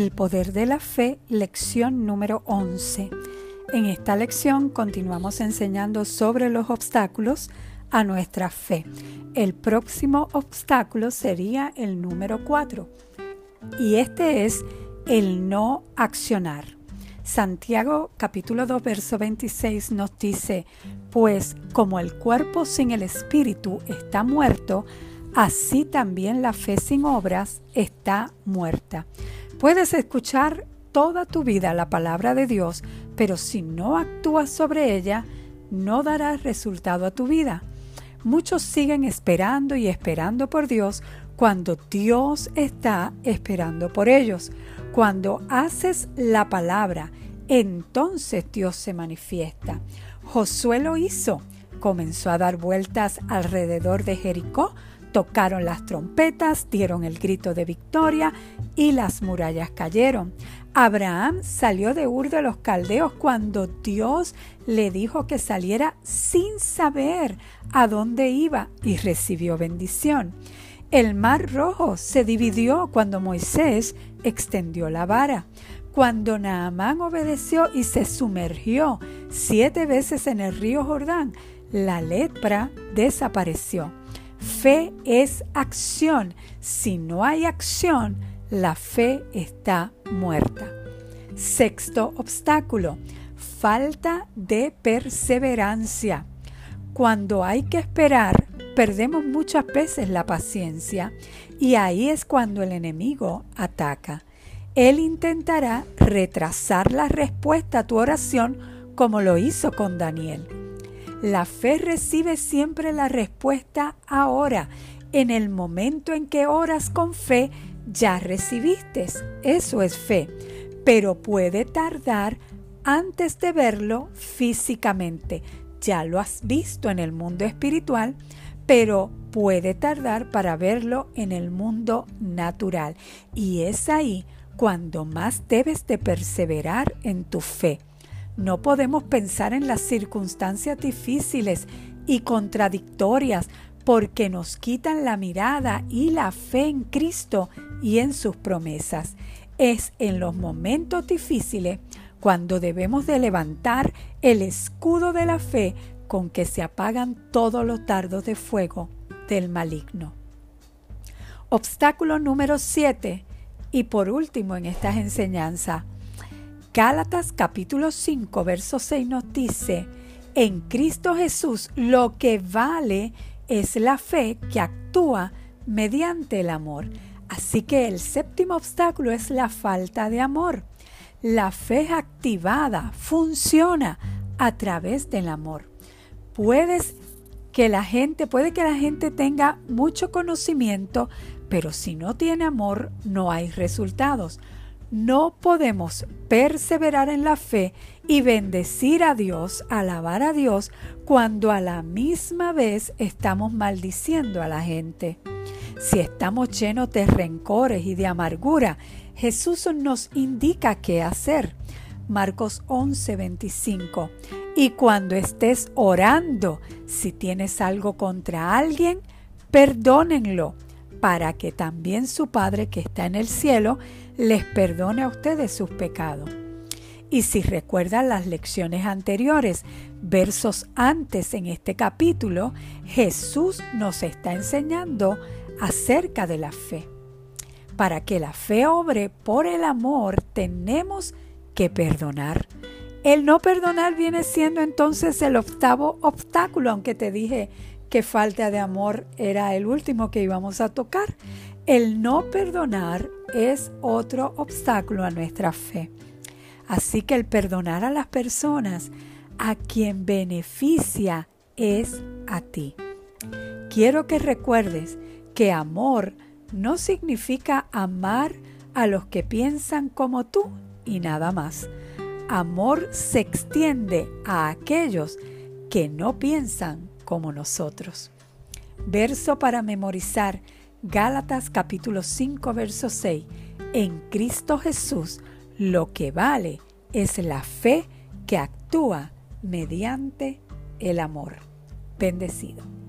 El poder de la fe, lección número 11. En esta lección continuamos enseñando sobre los obstáculos a nuestra fe. El próximo obstáculo sería el número 4 y este es el no accionar. Santiago capítulo 2 verso 26 nos dice, pues como el cuerpo sin el espíritu está muerto, así también la fe sin obras está muerta. Puedes escuchar toda tu vida la palabra de Dios, pero si no actúas sobre ella, no dará resultado a tu vida. Muchos siguen esperando y esperando por Dios cuando Dios está esperando por ellos. Cuando haces la palabra, entonces Dios se manifiesta. Josué lo hizo. Comenzó a dar vueltas alrededor de Jericó Tocaron las trompetas, dieron el grito de victoria y las murallas cayeron. Abraham salió de Ur de los Caldeos cuando Dios le dijo que saliera sin saber a dónde iba y recibió bendición. El mar rojo se dividió cuando Moisés extendió la vara. Cuando Naamán obedeció y se sumergió siete veces en el río Jordán, la lepra desapareció. Fe es acción. Si no hay acción, la fe está muerta. Sexto obstáculo, falta de perseverancia. Cuando hay que esperar, perdemos muchas veces la paciencia y ahí es cuando el enemigo ataca. Él intentará retrasar la respuesta a tu oración como lo hizo con Daniel. La fe recibe siempre la respuesta ahora. En el momento en que oras con fe, ya recibiste. Eso es fe. Pero puede tardar antes de verlo físicamente. Ya lo has visto en el mundo espiritual, pero puede tardar para verlo en el mundo natural. Y es ahí cuando más debes de perseverar en tu fe. No podemos pensar en las circunstancias difíciles y contradictorias porque nos quitan la mirada y la fe en Cristo y en sus promesas. Es en los momentos difíciles cuando debemos de levantar el escudo de la fe con que se apagan todos los dardos de fuego del maligno. Obstáculo número 7 y por último en estas enseñanzas, Gálatas capítulo 5, verso 6 nos dice, en Cristo Jesús lo que vale es la fe que actúa mediante el amor. Así que el séptimo obstáculo es la falta de amor. La fe activada funciona a través del amor. Puedes que la gente, puede que la gente tenga mucho conocimiento, pero si no tiene amor no hay resultados. No podemos perseverar en la fe y bendecir a Dios, alabar a Dios, cuando a la misma vez estamos maldiciendo a la gente. Si estamos llenos de rencores y de amargura, Jesús nos indica qué hacer. Marcos 11:25. Y cuando estés orando, si tienes algo contra alguien, perdónenlo, para que también su Padre que está en el cielo les perdone a ustedes sus pecados. Y si recuerdan las lecciones anteriores, versos antes en este capítulo, Jesús nos está enseñando acerca de la fe. Para que la fe obre por el amor, tenemos que perdonar. El no perdonar viene siendo entonces el octavo obstáculo, aunque te dije que falta de amor era el último que íbamos a tocar. El no perdonar es otro obstáculo a nuestra fe. Así que el perdonar a las personas a quien beneficia es a ti. Quiero que recuerdes que amor no significa amar a los que piensan como tú y nada más. Amor se extiende a aquellos que no piensan como nosotros. Verso para memorizar Gálatas capítulo 5 verso 6. En Cristo Jesús lo que vale es la fe que actúa mediante el amor. Bendecido.